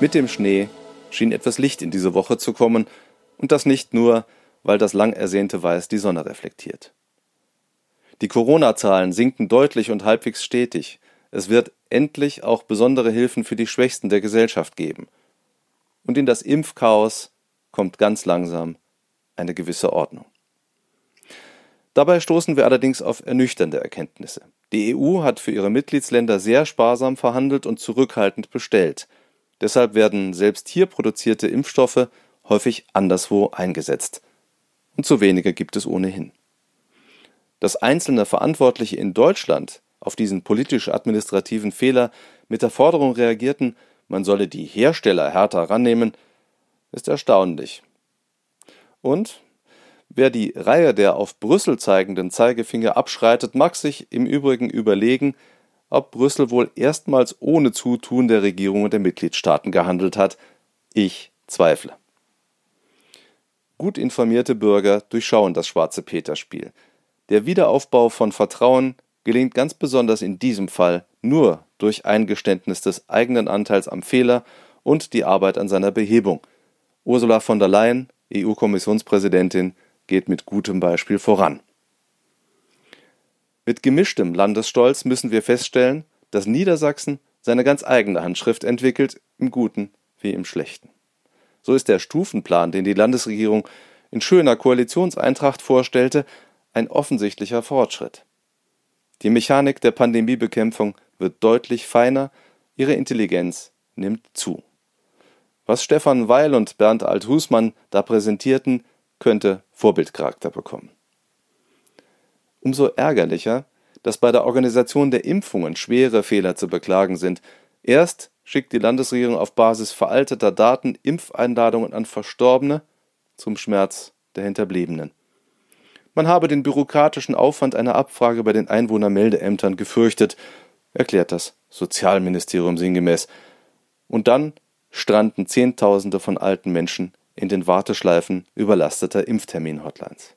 Mit dem Schnee schien etwas Licht in diese Woche zu kommen, und das nicht nur, weil das lang ersehnte Weiß die Sonne reflektiert. Die Corona-Zahlen sinken deutlich und halbwegs stetig. Es wird endlich auch besondere Hilfen für die Schwächsten der Gesellschaft geben. Und in das Impfchaos kommt ganz langsam eine gewisse Ordnung. Dabei stoßen wir allerdings auf ernüchternde Erkenntnisse. Die EU hat für ihre Mitgliedsländer sehr sparsam verhandelt und zurückhaltend bestellt. Deshalb werden selbst hier produzierte Impfstoffe häufig anderswo eingesetzt. Und zu wenige gibt es ohnehin. Dass einzelne Verantwortliche in Deutschland auf diesen politisch-administrativen Fehler mit der Forderung reagierten, man solle die Hersteller härter rannehmen, ist erstaunlich. Und wer die Reihe der auf Brüssel zeigenden Zeigefinger abschreitet, mag sich im Übrigen überlegen, ob Brüssel wohl erstmals ohne Zutun der Regierungen der Mitgliedstaaten gehandelt hat. Ich zweifle. Gut informierte Bürger durchschauen das schwarze Peter-Spiel. Der Wiederaufbau von Vertrauen gelingt ganz besonders in diesem Fall nur durch Eingeständnis des eigenen Anteils am Fehler und die Arbeit an seiner Behebung. Ursula von der Leyen, EU-Kommissionspräsidentin, geht mit gutem Beispiel voran. Mit gemischtem Landesstolz müssen wir feststellen, dass Niedersachsen seine ganz eigene Handschrift entwickelt, im Guten wie im Schlechten. So ist der Stufenplan, den die Landesregierung in schöner Koalitionseintracht vorstellte, ein offensichtlicher Fortschritt. Die Mechanik der Pandemiebekämpfung wird deutlich feiner, ihre Intelligenz nimmt zu. Was Stefan Weil und Bernd Althusmann da präsentierten, könnte Vorbildcharakter bekommen. Umso ärgerlicher, dass bei der Organisation der Impfungen schwere Fehler zu beklagen sind. Erst schickt die Landesregierung auf Basis veralteter Daten Impfeinladungen an Verstorbene zum Schmerz der Hinterbliebenen. Man habe den bürokratischen Aufwand einer Abfrage bei den Einwohnermeldeämtern gefürchtet, erklärt das Sozialministerium sinngemäß. Und dann stranden Zehntausende von alten Menschen in den Warteschleifen überlasteter Impftermin-Hotlines.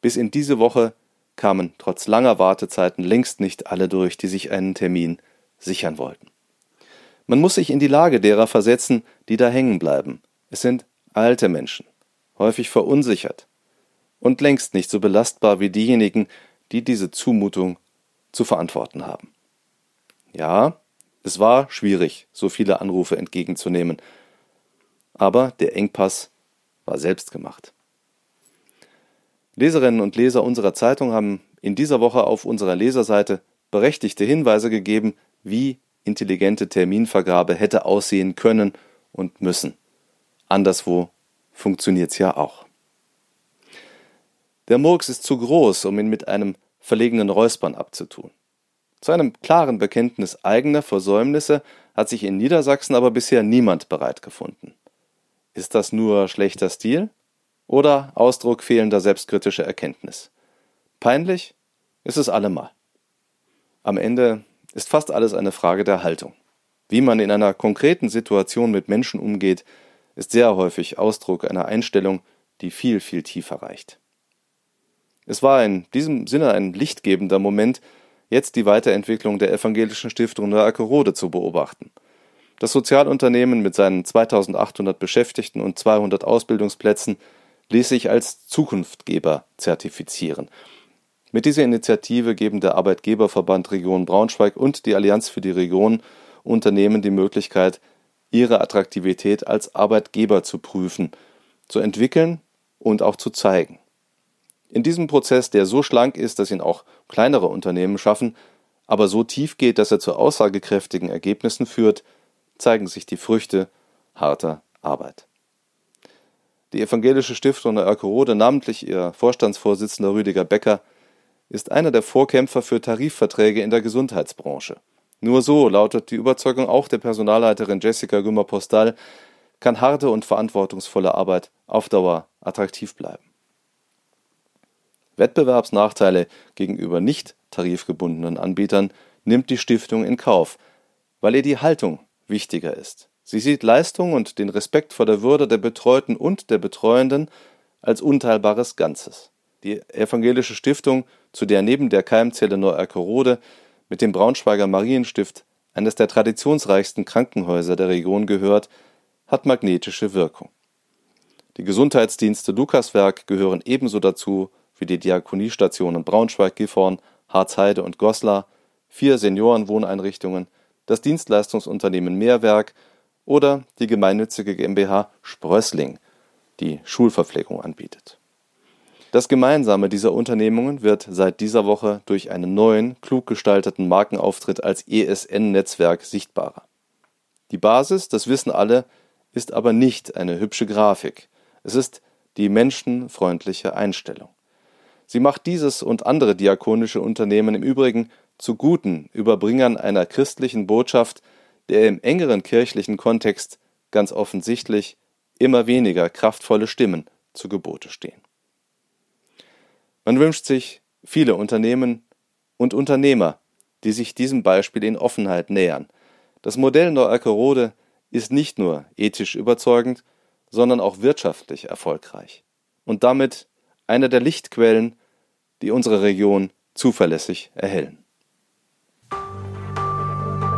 Bis in diese Woche kamen trotz langer Wartezeiten längst nicht alle durch, die sich einen Termin sichern wollten. Man muss sich in die Lage derer versetzen, die da hängen bleiben. Es sind alte Menschen, häufig verunsichert, und längst nicht so belastbar wie diejenigen, die diese Zumutung zu verantworten haben. Ja, es war schwierig, so viele Anrufe entgegenzunehmen, aber der Engpass war selbst gemacht. Leserinnen und Leser unserer Zeitung haben in dieser Woche auf unserer Leserseite berechtigte Hinweise gegeben, wie intelligente Terminvergabe hätte aussehen können und müssen. Anderswo funktioniert's ja auch. Der Murks ist zu groß, um ihn mit einem verlegenen Räuspern abzutun. Zu einem klaren Bekenntnis eigener Versäumnisse hat sich in Niedersachsen aber bisher niemand bereit gefunden. Ist das nur schlechter Stil oder Ausdruck fehlender selbstkritischer Erkenntnis? Peinlich ist es allemal. Am Ende ist fast alles eine Frage der Haltung. Wie man in einer konkreten Situation mit Menschen umgeht, ist sehr häufig Ausdruck einer Einstellung, die viel, viel tiefer reicht. Es war in diesem Sinne ein lichtgebender Moment, jetzt die Weiterentwicklung der evangelischen Stiftung Neuerkerode zu beobachten. Das Sozialunternehmen mit seinen 2800 Beschäftigten und 200 Ausbildungsplätzen ließ sich als Zukunftgeber zertifizieren. Mit dieser Initiative geben der Arbeitgeberverband Region Braunschweig und die Allianz für die Region Unternehmen die Möglichkeit, ihre Attraktivität als Arbeitgeber zu prüfen, zu entwickeln und auch zu zeigen. In diesem Prozess, der so schlank ist, dass ihn auch kleinere Unternehmen schaffen, aber so tief geht, dass er zu aussagekräftigen Ergebnissen führt, zeigen sich die Früchte harter Arbeit. Die evangelische Stiftung der Erkerode, namentlich ihr Vorstandsvorsitzender Rüdiger Becker, ist einer der Vorkämpfer für Tarifverträge in der Gesundheitsbranche. Nur so lautet die Überzeugung auch der Personalleiterin Jessica Gümmer-Postal, kann harte und verantwortungsvolle Arbeit auf Dauer attraktiv bleiben. Wettbewerbsnachteile gegenüber nicht tarifgebundenen Anbietern nimmt die Stiftung in Kauf, weil ihr die Haltung wichtiger ist. Sie sieht Leistung und den Respekt vor der Würde der Betreuten und der Betreuenden als unteilbares Ganzes. Die evangelische Stiftung, zu der neben der Keimzelle Neuerkerode mit dem Braunschweiger Marienstift eines der traditionsreichsten Krankenhäuser der Region gehört, hat magnetische Wirkung. Die Gesundheitsdienste Lukaswerk gehören ebenso dazu wie die Diakoniestationen Braunschweig, Gifhorn, Harzheide und Goslar, vier Seniorenwohneinrichtungen, das Dienstleistungsunternehmen Mehrwerk oder die gemeinnützige GmbH Sprössling, die Schulverpflegung anbietet. Das Gemeinsame dieser Unternehmungen wird seit dieser Woche durch einen neuen, klug gestalteten Markenauftritt als ESN-Netzwerk sichtbarer. Die Basis, das wissen alle, ist aber nicht eine hübsche Grafik. Es ist die menschenfreundliche Einstellung. Sie macht dieses und andere diakonische Unternehmen im Übrigen zu guten Überbringern einer christlichen Botschaft, der im engeren kirchlichen Kontext ganz offensichtlich immer weniger kraftvolle Stimmen zu Gebote stehen. Man wünscht sich viele Unternehmen und Unternehmer, die sich diesem Beispiel in Offenheit nähern. Das Modell Neu-Alkerode ist nicht nur ethisch überzeugend, sondern auch wirtschaftlich erfolgreich und damit einer der Lichtquellen, die unsere Region zuverlässig erhellen.